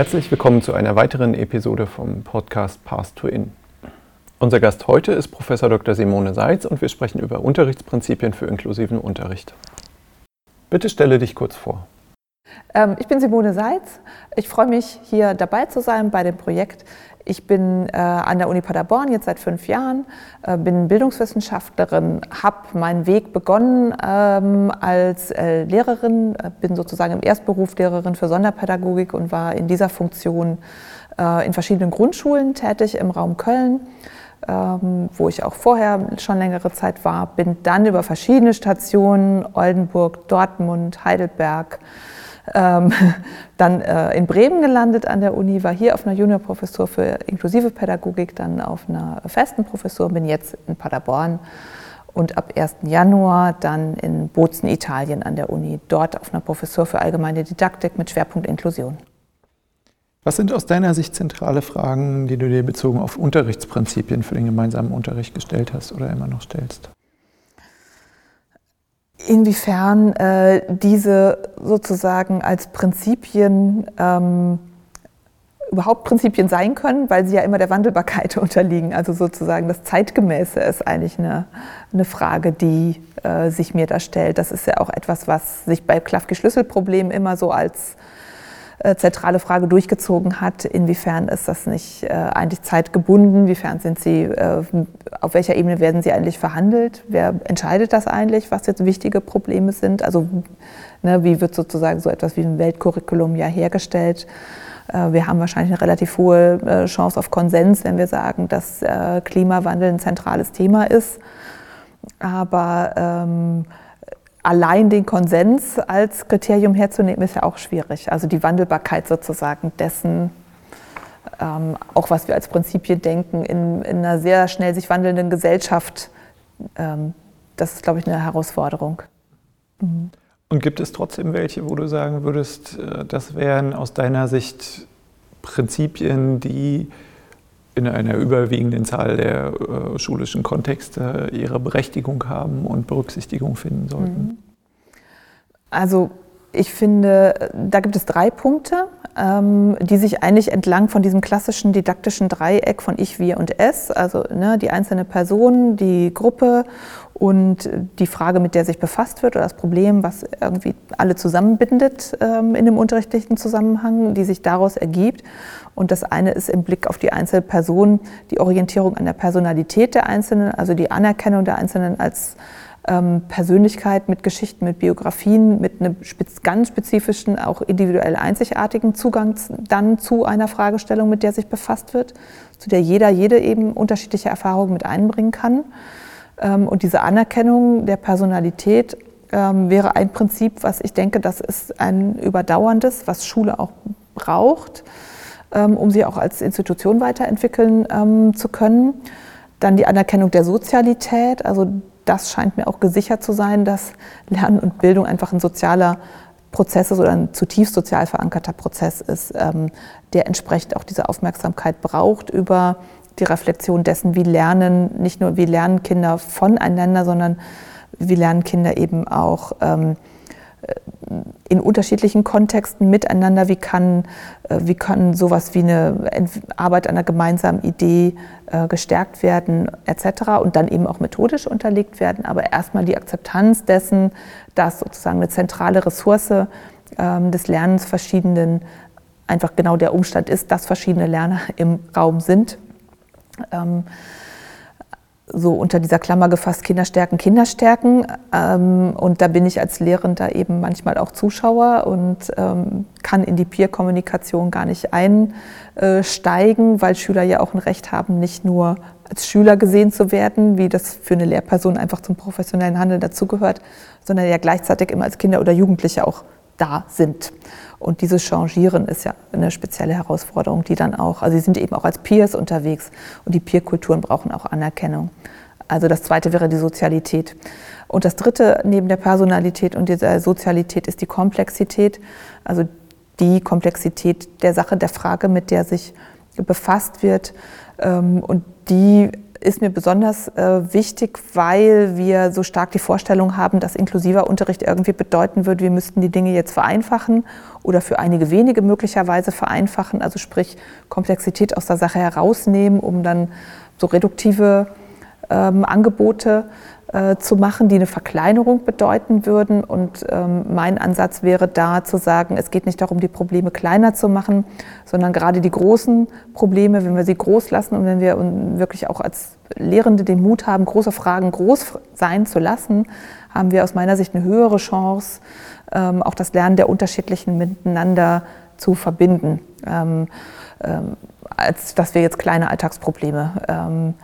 Herzlich willkommen zu einer weiteren Episode vom Podcast Path to In. Unser Gast heute ist Professor Dr. Simone Seitz und wir sprechen über Unterrichtsprinzipien für inklusiven Unterricht. Bitte stelle dich kurz vor. Ähm, ich bin Simone Seitz. Ich freue mich, hier dabei zu sein bei dem Projekt. Ich bin äh, an der Uni Paderborn jetzt seit fünf Jahren, äh, bin Bildungswissenschaftlerin, habe meinen Weg begonnen ähm, als äh, Lehrerin, äh, bin sozusagen im Erstberuf Lehrerin für Sonderpädagogik und war in dieser Funktion äh, in verschiedenen Grundschulen tätig im Raum Köln. Ähm, wo ich auch vorher schon längere Zeit war, bin dann über verschiedene Stationen, Oldenburg, Dortmund, Heidelberg, ähm, dann äh, in Bremen gelandet an der Uni, war hier auf einer Juniorprofessur für inklusive Pädagogik, dann auf einer festen Professur, bin jetzt in Paderborn und ab 1. Januar dann in Bozen, Italien an der Uni, dort auf einer Professur für allgemeine Didaktik mit Schwerpunkt Inklusion. Was sind aus deiner Sicht zentrale Fragen, die du dir bezogen auf Unterrichtsprinzipien für den gemeinsamen Unterricht gestellt hast oder immer noch stellst? Inwiefern äh, diese sozusagen als Prinzipien ähm, überhaupt Prinzipien sein können, weil sie ja immer der Wandelbarkeit unterliegen. Also sozusagen das Zeitgemäße ist eigentlich eine, eine Frage, die äh, sich mir da stellt. Das ist ja auch etwas, was sich bei Klafki-Schlüsselproblemen immer so als äh, zentrale Frage durchgezogen hat. Inwiefern ist das nicht äh, eigentlich zeitgebunden? Inwiefern sind Sie, äh, auf welcher Ebene werden Sie eigentlich verhandelt? Wer entscheidet das eigentlich, was jetzt wichtige Probleme sind? Also ne, wie wird sozusagen so etwas wie ein Weltcurriculum ja hergestellt? Äh, wir haben wahrscheinlich eine relativ hohe äh, Chance auf Konsens, wenn wir sagen, dass Klimawandel ein zentrales Thema ist. Aber ähm, allein den Konsens als Kriterium herzunehmen, ist ja auch schwierig. Also die Wandelbarkeit sozusagen dessen, ähm, auch was wir als Prinzipien denken, in, in, einer sehr schnell sich wandelnden Gesellschaft, ähm, das ist, glaube ich, eine Herausforderung. Mhm. Und gibt es trotzdem welche, wo du sagen würdest, äh, das wären aus deiner Sicht Prinzipien, die in einer überwiegenden Zahl der äh, schulischen Kontexte ihre Berechtigung haben und Berücksichtigung finden sollten? Mhm. Also ich finde, da gibt es drei Punkte, ähm, die sich eigentlich entlang von diesem klassischen didaktischen Dreieck von Ich, Wir und Es, also ne, die einzelne Person, die Gruppe und die Frage, mit der sich befasst wird oder das Problem, was irgendwie alle zusammenbindet ähm, in dem unterrichtlichen Zusammenhang, die sich daraus ergibt. Und das eine ist im Blick auf die einzelne Person die Orientierung an der Personalität der Einzelnen, also die Anerkennung der Einzelnen als ähm, Persönlichkeit mit Geschichten, mit Biografien, mit einem ganz spezifischen, auch individuell einzigartigen Zugang dann zu einer Fragestellung, mit der sich befasst wird, zu der jeder, jede eben unterschiedliche Erfahrungen mit einbringen kann. Ähm, und diese Anerkennung der Personalität ähm, wäre ein Prinzip, was ich denke, das ist ein überdauerndes, was Schule auch braucht, um sie auch als Institution weiterentwickeln zu können. Dann die Anerkennung der Sozialität, also das scheint mir auch gesichert zu sein, dass Lernen und Bildung einfach ein sozialer Prozess ist oder ein zutiefst sozial verankerter Prozess ist, ähm, der entsprechend auch diese Aufmerksamkeit braucht über die Reflexion dessen, wie lernen, nicht nur wie lernen Kinder voneinander, sondern wie lernen Kinder eben auch ähm, in unterschiedlichen Kontexten miteinander, wie kann, äh, wie kann sowas wie eine Arbeit an einer gemeinsamen Idee äh, gestärkt werden, etc. und dann eben auch methodisch unterlegt werden, aber erstmal die Akzeptanz dessen, dass sozusagen eine zentrale Ressource ähm, des Lernens verschiedenen einfach genau der Umstand ist, dass verschiedene Lerner im Raum sind. So unter dieser Klammer gefasst, Kinder stärken, Kinder stärken. Ähm, und da bin ich als Lehrender eben manchmal auch Zuschauer und ähm, kann in die Peer-Kommunikation gar nicht einsteigen, weil Schüler ja auch ein Recht haben, nicht nur als Schüler gesehen zu werden, wie das für eine Lehrperson einfach zum professionellen Handeln dazugehört, sondern ja gleichzeitig immer als Kinder oder Jugendliche auch da sind. Und dieses Changieren ist ja eine spezielle Herausforderung, die dann auch, also sie sind eben auch als Peers unterwegs und die Peer-Kulturen brauchen auch Anerkennung. Also das zweite wäre die Sozialität. Und das dritte neben der Personalität und dieser Sozialität ist die Komplexität, also die Komplexität der Sache, der Frage, mit der sich befasst wird ähm, und die ist mir besonders äh, wichtig, weil wir so stark die Vorstellung haben, dass inklusiver Unterricht irgendwie bedeuten wird, wir müssten die Dinge jetzt vereinfachen oder für einige wenige möglicherweise vereinfachen, also sprich Komplexität aus der Sache herausnehmen, um dann so reduktive ähm, Angebote zu machen, die eine Verkleinerung bedeuten würden. Und ähm, mein Ansatz wäre da zu sagen, es geht nicht darum, die Probleme kleiner zu machen, sondern gerade die großen Probleme, wenn wir sie groß lassen und wenn wir wirklich auch als Lehrende den Mut haben, große Fragen groß sein zu lassen, haben wir aus meiner Sicht eine höhere Chance, ähm, auch das Lernen der unterschiedlichen miteinander zu verbinden, ähm, ähm, als dass wir jetzt kleine Alltagsprobleme ähm,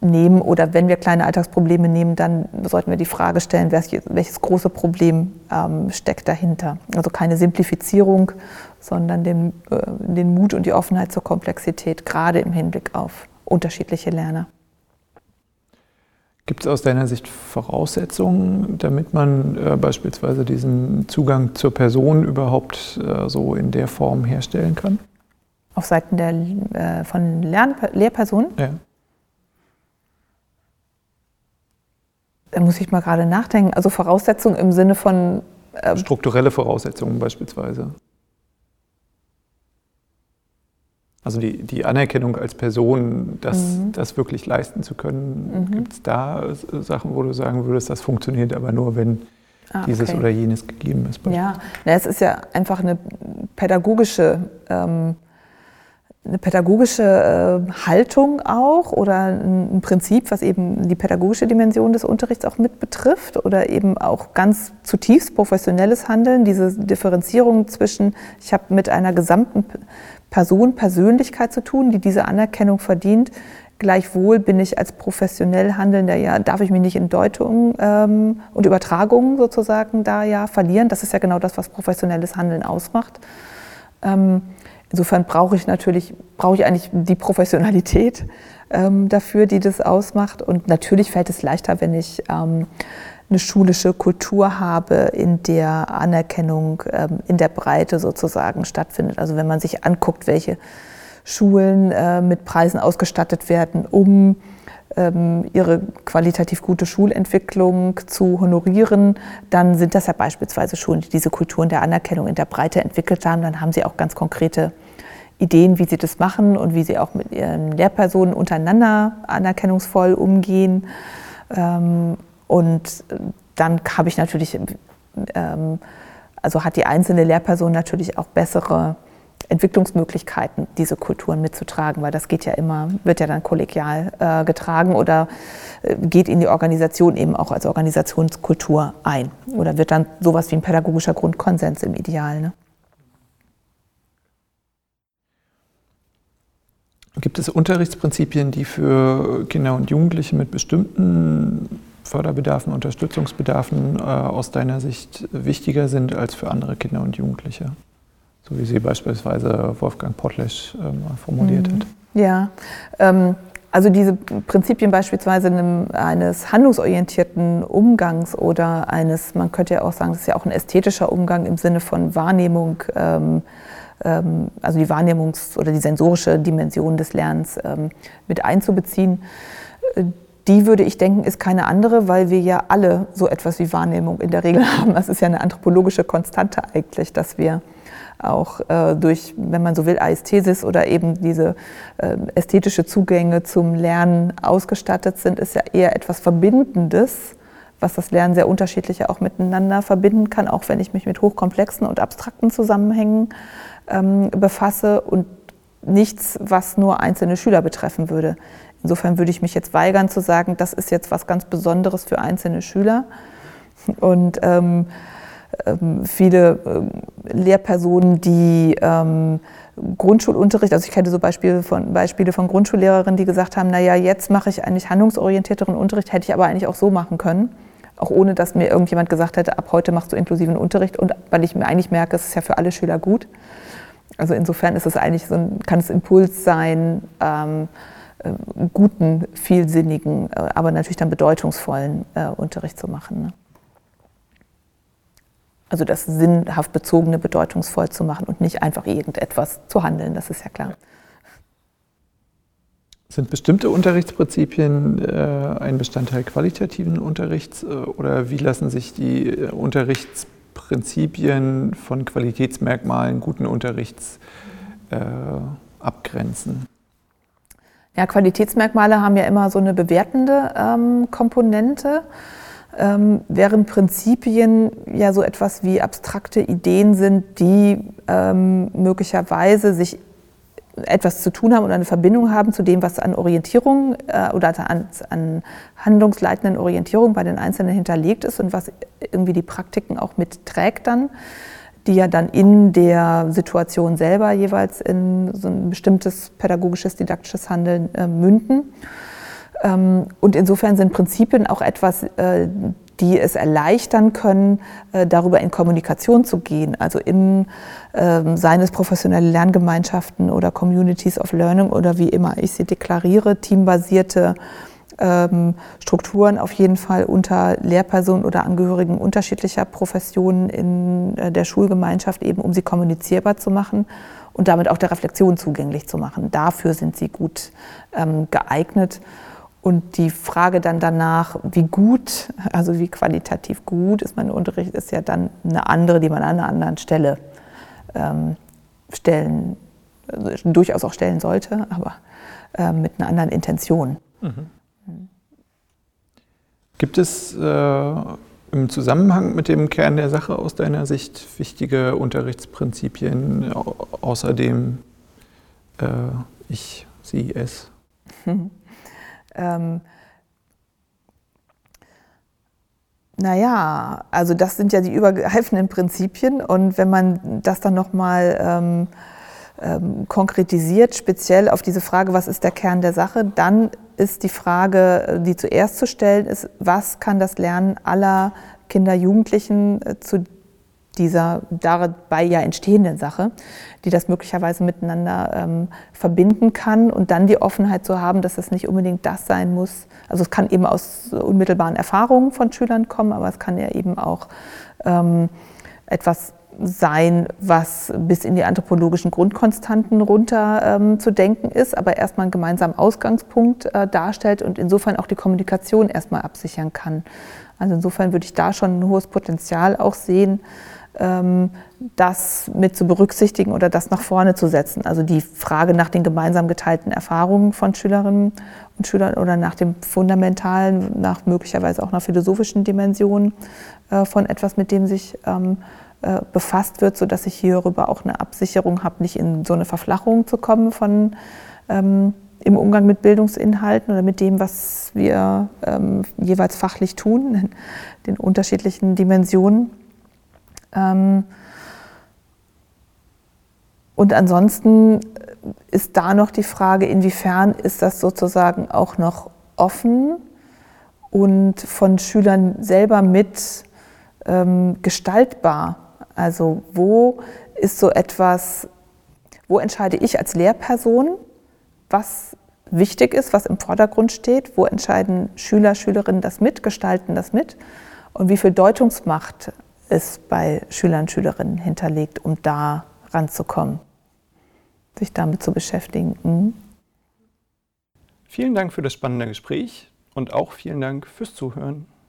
nehmen oder wenn wir kleine Alltagsprobleme nehmen, dann sollten wir die Frage stellen, welches, große Problem ähm, steckt dahinter. Also keine Simplifizierung, sondern den, äh, den Mut und die Offenheit zur Komplexität, gerade im Hinblick auf unterschiedliche Lerner. Gibt es aus deiner Sicht Voraussetzungen, damit man äh, beispielsweise diesen Zugang zur Person überhaupt äh, so in der Form herstellen kann? Auf Seiten der, äh, von Lern Lehrpersonen? Ja. Da muss ich mal gerade nachdenken. Also Voraussetzungen im Sinne von. Ähm Strukturelle Voraussetzungen beispielsweise. Also die, die Anerkennung als Person, das, mhm. das wirklich leisten zu können. Mhm. Gibt es da Sachen, wo du sagen würdest, das funktioniert aber nur, wenn ah, dieses okay. oder jenes gegeben ist? Ja, Na, es ist ja einfach eine pädagogische ähm, eine pädagogische äh, Haltung auch oder ein, Prinzip, was eben die pädagogische Dimension des Unterrichts auch mit betrifft oder eben auch ganz zutiefst professionelles Handeln, diese Differenzierung zwischen, ich habe mit einer gesamten Person, Persönlichkeit zu tun, die diese Anerkennung verdient. Gleichwohl bin ich als professionell Handelnder, ja, darf ich mich nicht in Deutungen ähm, und Übertragungen sozusagen da ja verlieren. Das ist ja genau das, was professionelles Handeln ausmacht. Ähm, Insofern brauche ich natürlich, brauche ich eigentlich die Professionalität ähm, dafür, die das ausmacht. Und natürlich fällt es leichter, wenn ich ähm, eine schulische Kultur habe, in der Anerkennung ähm, in der Breite sozusagen stattfindet. Also wenn man sich anguckt, welche Schulen äh, mit Preisen ausgestattet werden, um ähm, ihre qualitativ gute Schulentwicklung zu honorieren, dann sind das ja beispielsweise Schulen, die diese Kulturen der Anerkennung in der Breite entwickelt haben. Dann haben sie auch ganz konkrete Ideen, wie sie das machen und wie sie auch mit ihren Lehrpersonen untereinander anerkennungsvoll umgehen. Ähm, und dann habe ich natürlich, ähm, also hat die einzelne Lehrperson natürlich auch bessere Entwicklungsmöglichkeiten, diese Kulturen mitzutragen, weil das geht ja immer, wird ja dann kollegial äh, getragen oder äh, geht in die Organisation eben auch als Organisationskultur ein oder wird dann sowas wie ein pädagogischer Grundkonsens im Ideal. Ne? Gibt es Unterrichtsprinzipien, die für Kinder und Jugendliche mit bestimmten Förderbedarfen, Unterstützungsbedarfen äh, aus deiner Sicht wichtiger sind als für andere Kinder und Jugendliche? So wie sie beispielsweise Wolfgang Pottlesch äh, formuliert mhm. hat. Ja, ähm, also diese Prinzipien beispielsweise eines handlungsorientierten Umgangs oder eines, man könnte ja auch sagen, das ist ja auch ein ästhetischer Umgang im Sinne von Wahrnehmung. Ähm, also die Wahrnehmungs- oder die sensorische Dimension des Lernens ähm, mit einzubeziehen. Äh, die würde ich denken, ist keine andere, weil wir ja alle so etwas wie Wahrnehmung in der Regel haben. Das ist ja eine anthropologische Konstante eigentlich, dass wir auch äh, durch, wenn man so will, Aesthesis oder eben diese äh, ästhetische Zugänge zum Lernen ausgestattet sind, ist ja eher etwas Verbindendes, was das Lernen sehr unterschiedlich auch miteinander verbinden kann, auch wenn ich mich mit hochkomplexen und abstrakten Zusammenhängen ähm, befasse und nichts, was nur einzelne Schüler betreffen würde. Insofern würde ich mich jetzt weigern zu sagen, das ist jetzt was ganz Besonderes für einzelne Schüler. Und ähm, ähm, viele ähm, Lehrpersonen, die ähm, Grundschulunterricht, also ich kenne so Beispiele von, Beispiele von Grundschullehrerinnen, die gesagt haben, naja, jetzt mache ich eigentlich handlungsorientierteren Unterricht, hätte ich aber eigentlich auch so machen können. Auch ohne, dass mir irgendjemand gesagt hätte, ab heute machst du inklusiven Unterricht und weil ich mir eigentlich merke, es ist ja für alle Schüler gut. Also insofern ist es eigentlich so ein, kann es Impuls sein, ähm, äh, guten, vielsinnigen, äh, aber natürlich dann bedeutungsvollen äh, Unterricht zu machen. Ne? Also das sinnhaft bezogene bedeutungsvoll zu machen und nicht einfach irgendetwas zu handeln, das ist ja klar. Sind bestimmte Unterrichtsprinzipien äh, ein Bestandteil qualitativen Unterrichts äh, oder wie lassen sich die äh, Unterrichtsprinzipien von Qualitätsmerkmalen guten Unterrichts äh, abgrenzen? Ja, Qualitätsmerkmale haben ja immer so eine bewertende ähm, Komponente, ähm, während Prinzipien ja so etwas wie abstrakte Ideen sind, die ähm, möglicherweise sich etwas zu tun haben oder eine Verbindung haben zu dem, was an Orientierung äh, oder an, an handlungsleitenden Orientierung bei den Einzelnen hinterlegt ist und was irgendwie die Praktiken auch mitträgt dann, die ja dann in der Situation selber jeweils in so ein bestimmtes pädagogisches, didaktisches Handeln äh, münden. Ähm, und insofern sind Prinzipien auch etwas, äh, die es erleichtern können, äh, darüber in Kommunikation zu gehen, also in ähm, seines professionelle Lerngemeinschaften oder Communities of Learning oder wie immer ich sie deklariere, teambasierte ähm, Strukturen auf jeden Fall unter Lehrpersonen oder Angehörigen unterschiedlicher Professionen in äh, der Schulgemeinschaft eben, um sie kommunizierbar zu machen und damit auch der Reflexion zugänglich zu machen. Dafür sind sie gut ähm, geeignet. Und die Frage dann danach, wie gut, also wie qualitativ gut ist mein Unterricht, ist ja dann eine andere, die man an einer anderen Stelle ähm, stellen, also durchaus auch stellen sollte, aber äh, mit einer anderen Intention. Mhm. Gibt es äh, im Zusammenhang mit dem Kern der Sache aus deiner Sicht wichtige Unterrichtsprinzipien, außerdem äh, ich, sie, es? Ähm, naja, also das sind ja die übergreifenden Prinzipien und wenn man das dann nochmal ähm, ähm, konkretisiert, speziell auf diese Frage, was ist der Kern der Sache, dann ist die Frage, die zuerst zu stellen ist, was kann das Lernen aller Kinder, Jugendlichen äh, zu dieser dabei ja entstehenden Sache, die das möglicherweise miteinander ähm, verbinden kann und dann die Offenheit zu haben, dass es nicht unbedingt das sein muss. Also es kann eben aus unmittelbaren Erfahrungen von Schülern kommen, aber es kann ja eben auch ähm, etwas sein, was bis in die anthropologischen Grundkonstanten runter ähm, zu denken ist, aber erstmal einen gemeinsamen Ausgangspunkt äh, darstellt und insofern auch die Kommunikation erstmal absichern kann. Also insofern würde ich da schon ein hohes Potenzial auch sehen, das mit zu berücksichtigen oder das nach vorne zu setzen. Also die Frage nach den gemeinsam geteilten Erfahrungen von Schülerinnen und Schülern oder nach dem fundamentalen, nach möglicherweise auch nach philosophischen Dimensionen äh, von etwas, mit dem sich ähm, äh, befasst wird, sodass ich hierüber auch eine Absicherung habe, nicht in so eine Verflachung zu kommen von ähm, im Umgang mit Bildungsinhalten oder mit dem, was wir ähm, jeweils fachlich tun, in den unterschiedlichen Dimensionen. Ähm, und ansonsten ist da noch die Frage, inwiefern ist das sozusagen auch noch offen und von Schülern selber mit ähm, gestaltbar. Also wo ist so etwas, wo entscheide ich als Lehrperson, was wichtig ist, was im Vordergrund steht, wo entscheiden Schüler, Schülerinnen das mit, gestalten das mit und wie viel Deutungsmacht ist bei Schülern und Schülerinnen hinterlegt, um da ranzukommen, sich damit zu beschäftigen. Mhm. Vielen Dank für das spannende Gespräch und auch vielen Dank fürs Zuhören.